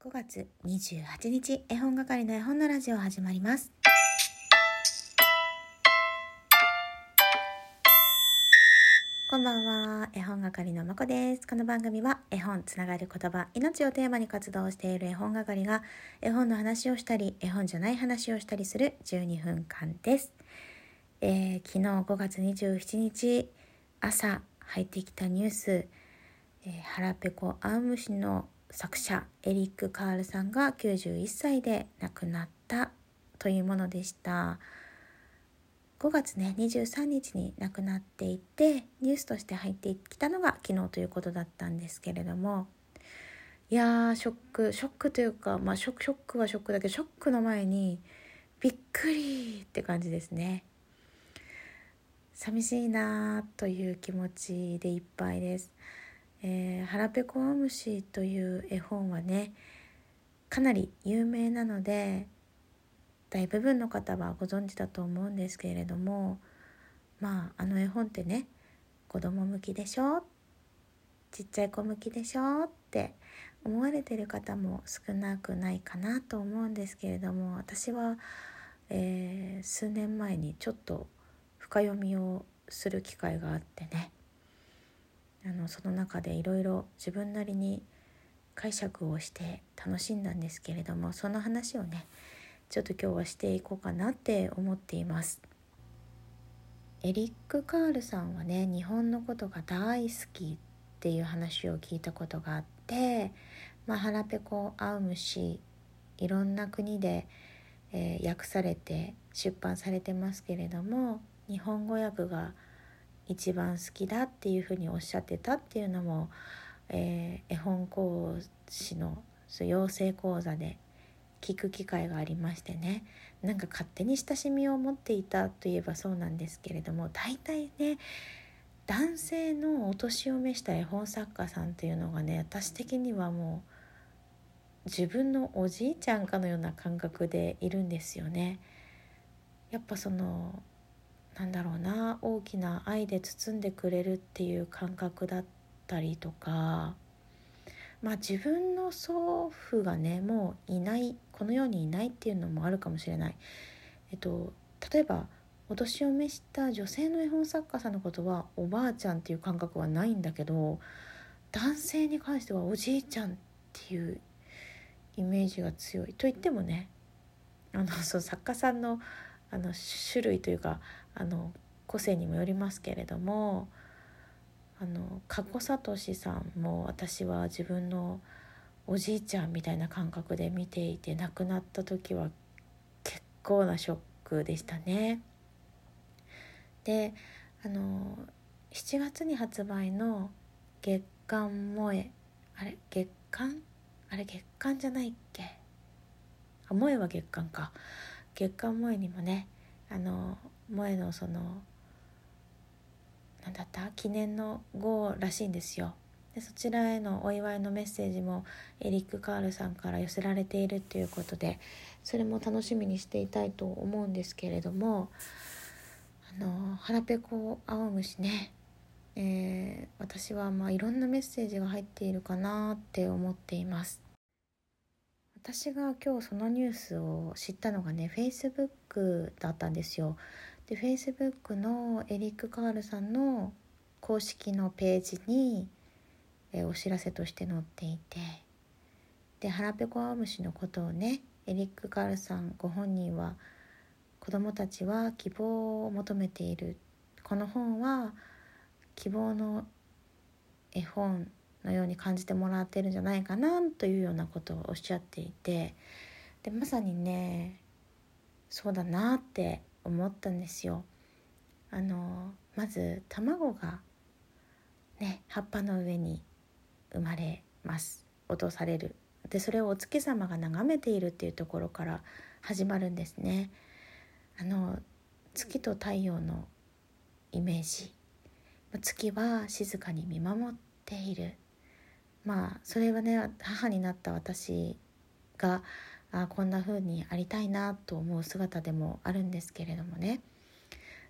5月28日絵本係の絵本のラジオ始まります。こんばんは絵本係のまこです。この番組は絵本つながる言葉命をテーマに活動している絵本係が絵本の話をしたり絵本じゃない話をしたりする12分間です、えー、昨日5月27日朝入ってきたニュース、えー、腹ペコアームシの作者エリック・カールさんが91歳で亡くなったというものでした。5月ね23日に亡くなっていてニュースとして入ってきたのが昨日ということだったんですけれども。いやーショックショックというかまあショックショックはショックだけどショックの前にびっくりって感じですね。寂しいなという気持ちでいっぱいです。えー、腹ペコアムシという絵本はねかなり有名なので大部分の方はご存知だと思うんですけれどもまああの絵本ってね子供向きでしょ？ちっちゃい子向きでしょ？って思われてる方も少なくないかなと思うんですけれども私は、えー、数年前にちょっと深読みをする機会があってねのその中でいろいろ自分なりに解釈をして楽しんだんですけれどもその話をねちょっと今日はしていこうかなって思っています。エリック・カールさんはね日本のことが大好きっていう話を聞いたことがあって「まあ、腹ペコ・アウムシ」いろんな国で、えー、訳されて出版されてますけれども日本語訳が「一番好きだっていうふうにおっしゃってたっていうのも、えー、絵本講師の養成講座で聞く機会がありましてねなんか勝手に親しみを持っていたといえばそうなんですけれども大体ね男性のお年を召した絵本作家さんというのがね私的にはもう自分のおじいちゃんかのような感覚でいるんですよね。やっぱそのなんだろうな大きな愛で包んでくれるっていう感覚だったりとかまあ自分の祖父がねもういないこの世にいないっていうのもあるかもしれない。えっと、例えばお年を召した女性の絵本作家さんのことはおばあちゃんっていう感覚はないんだけど男性に関してはおじいちゃんっていうイメージが強いと言ってもねあのそう作家さんのあの種類というかあの個性にもよりますけれどもあの加古聡さんも私は自分のおじいちゃんみたいな感覚で見ていて亡くなった時は結構なショックでしたね。であの7月に発売の「月刊萌え」あれ月刊？あれ月刊じゃないっけ？あ萌えは月刊か。月刊萌えにもねあの萌えのその何だった？記念の号らしいんですよ。でそちらへのお祝いのメッセージもエリック・カールさんから寄せられているということでそれも楽しみにしていたいと思うんですけれどもあの腹ペコ青虫ね、えー、私はまあいろんなメッセージが入っているかなって思っています。私が今日そのニュースを知ったのがね Facebook だったんですよ。で Facebook のエリック・カールさんの公式のページに、えお知らせとして載っていてで腹ペコアムシのことをねエリック・カールさんご本人は子供たちは希望を求めている。この本は希望の絵本のように感じてもらってるんじゃないかなというようなことをおっしゃっていてでまさにねそうだなって思ったんですよ。あのまず卵がね葉っぱの上に生まれます落とされるでそれをお月様が眺めているっていうところから始まるんですね。あの月と太陽のイメージ月は静かに見守っているまあそれはね母になった私があこんな風にありたいなと思う姿でもあるんですけれどもね。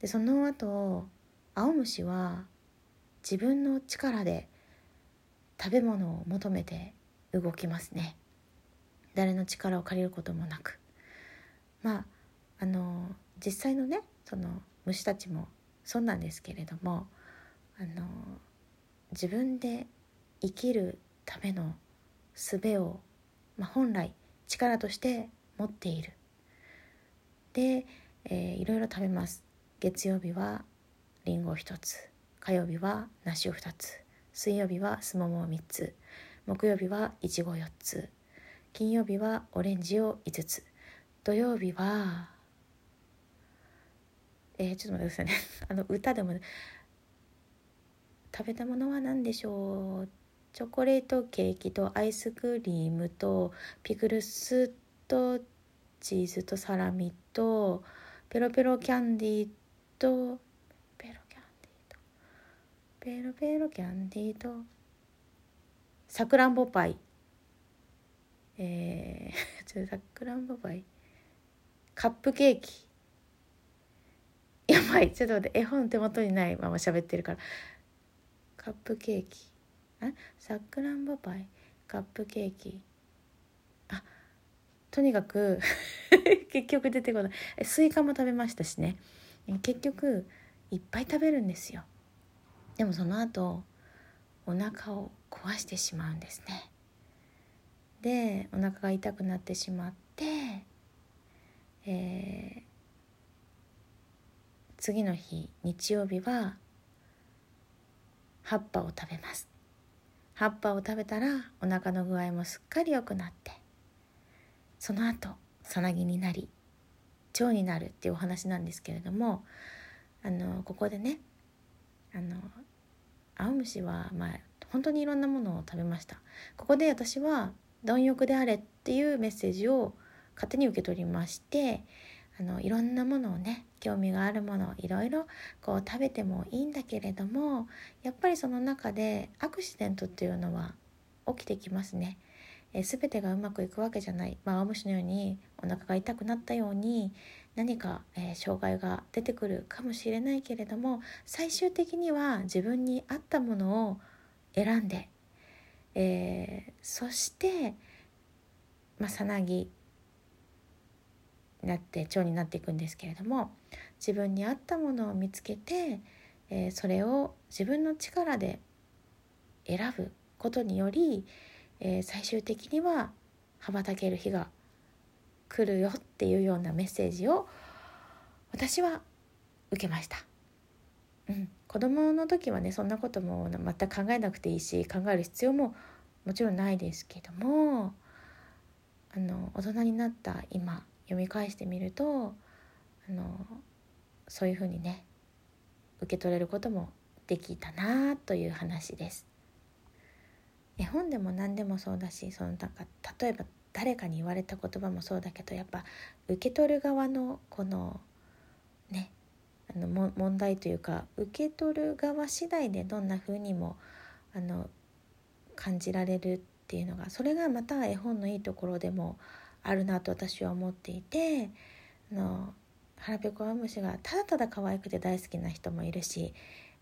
でその後青虫は自分の力で食べ物を求めて動きますね。誰の力を借りることもなく。まああの実際のねその虫たちもそうなんですけれどもあの自分で生きるための術を、まあ、本来力として持っている。で、えー、いろいろ食べます。月曜日はりんご1つ。火曜日は梨を2つ。水曜日はすももを3つ。木曜日はいちご4つ。金曜日はオレンジを5つ。土曜日はえー、ちょっと待ってくださいね。あの歌でも、食べたものは何でしょう？チョコレートケーキとアイスクリームとピクルスとチーズとサラミとペロペロキャンディーとペロキャンディーとペロペロキャンディーとさくらんぼパイ。えー、ちょっとさくらんぼパイ。カップケーキ。やばい。ちょっと待って。絵本手元にないまま喋ってるから。カップケーキ。あさくらんぼパイ。カップケーキ。あとにかく 結局出てこない。スイカも食べましたしね。結局いっぱい食べるんですよ。でもその後お腹を壊してしまうんですね。でお腹が痛くなってしまって、えー、次の日日曜日は葉っぱを食べます。葉っぱを食べたらお腹の具合もすっかり良くなってその後さなぎになり腸になるっていうお話なんですけれどもあのここでねあの青虫はまあ本当にいろんなものを食べました。ここで私は貪欲であれっていうメッセージを勝手に受け取りましてあのいろんなものをね興味があるものをいろいろこう食べてもいいんだけれどもやっぱりその中でアクシデントっていうのは起きてきますね。え、全てがうまくいくわけじゃない、まあ、青虫のようにお腹が痛くなったように何か、えー、障害が出てくるかもしれないけれども最終的には自分に合ったものを選んで、えー、そして、まあ、さなぎなって腸になっていくんですけれども自分に合ったものを見つけて、えー、それを自分の力で選ぶことにより、えー、最終的には羽ばたける日が来るよっていうようなメッセージを私は受けました。うん、子供の時はねそんなことも全く考えなくていいし考える必要ももちろんないですけどもあの大人になった今読み返してみるとあのそういうふうにね受け取れることもできたなという話です。絵本でも何でもそうだしそのなんか例えば誰かに言われた言葉もそうだけどやっぱ受け取る側のこのねあの問題というか受け取る側次第でどんな風にもあの感じられるっていうのがそれがまた絵本のいいところでもあるなと私は思っていてあの腹ペコアムシがただただ可愛くて大好きな人もいるし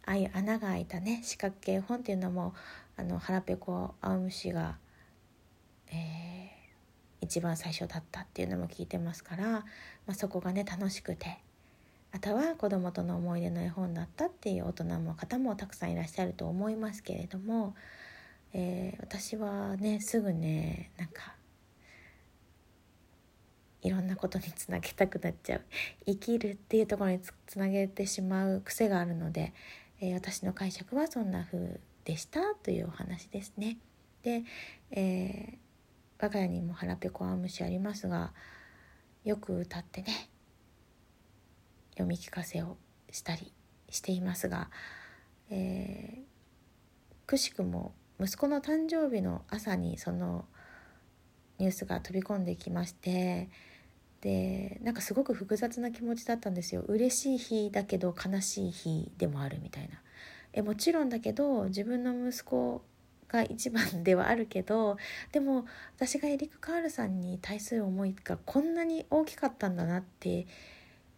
ああいう穴が開いたね四角形本っていうのもあの腹ペコアムシが、えー、一番最初だったっていうのも聞いてますから、まあ、そこがね楽しくてあとは子供との思い出の絵本だったっていう大人も方もたくさんいらっしゃると思いますけれども、えー、私はねすぐねなんかいろんなことにつなげたくなっちゃう生きるっていうところにつなげてしまう癖があるので、えー、私の解釈はそんな風でしたというお話ですね。で、えー、我が家にも腹ペコアムシありますがよく歌ってね読み聞かせをしたりしていますが、えー、くしくも息子の誕生日の朝にそのニュースが飛び込んできましてでなんかすごく複雑な気持ちだったんですよ。嬉しい日だけど悲しい日でもあるみたいな。えもちろんだけど自分の息子が一番ではあるけどでも私がエリック・カールさんに対する思いがこんなに大きかったんだなって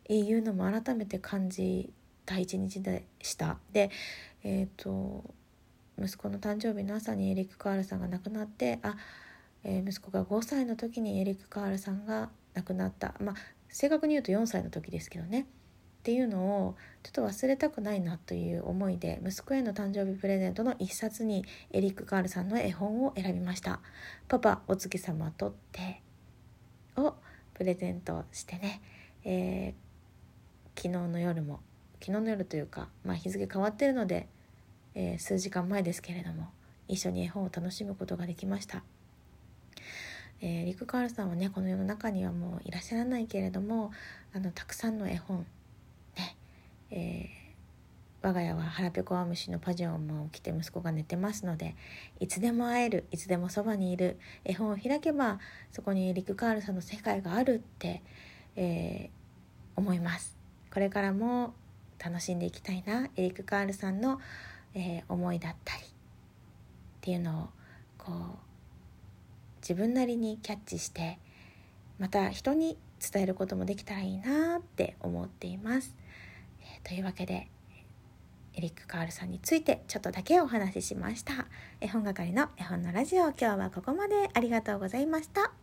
いうのも改めて感じた一日でした。でえっ、ー、と息子の誕生日の朝にエリック・カールさんが亡くなってあえー、息子が5歳の時にエリック・カールさんが亡くなった。まあ正確に言うと4歳の時ですけどね。っていうのをちょっと忘れたくないなという思いで息子への誕生日プレゼントの一冊にエリック・カールさんの絵本を選びました「パパお月様とって」をプレゼントしてね、えー、昨日の夜も。昨日の夜というか、まあ、日付変わってるので、えー、数時間前ですけれども一緒に絵本を楽しむことができました。えー、リク・カールさんはねこの世の中にはもういらっしゃらないけれどもあのたくさんの絵本ね、えー、我が家は腹ペコアムシのパジャマを着て息子が寝てますのでいつでも会えるいつでもそばにいる絵本を開けばそこにリク・カールさんの世界があるって、えー、思います。これからも楽しんでいきたいなエリック・カールさんの、え思いだったりっていうのをこう自分なりにキャッチしてまた人に伝えることもできたらいいなって思っています。えー、というわけでエリック・カールさんについてちょっとだけお話ししました。絵本係の絵本のラジオ今日はここまでありがとうございました。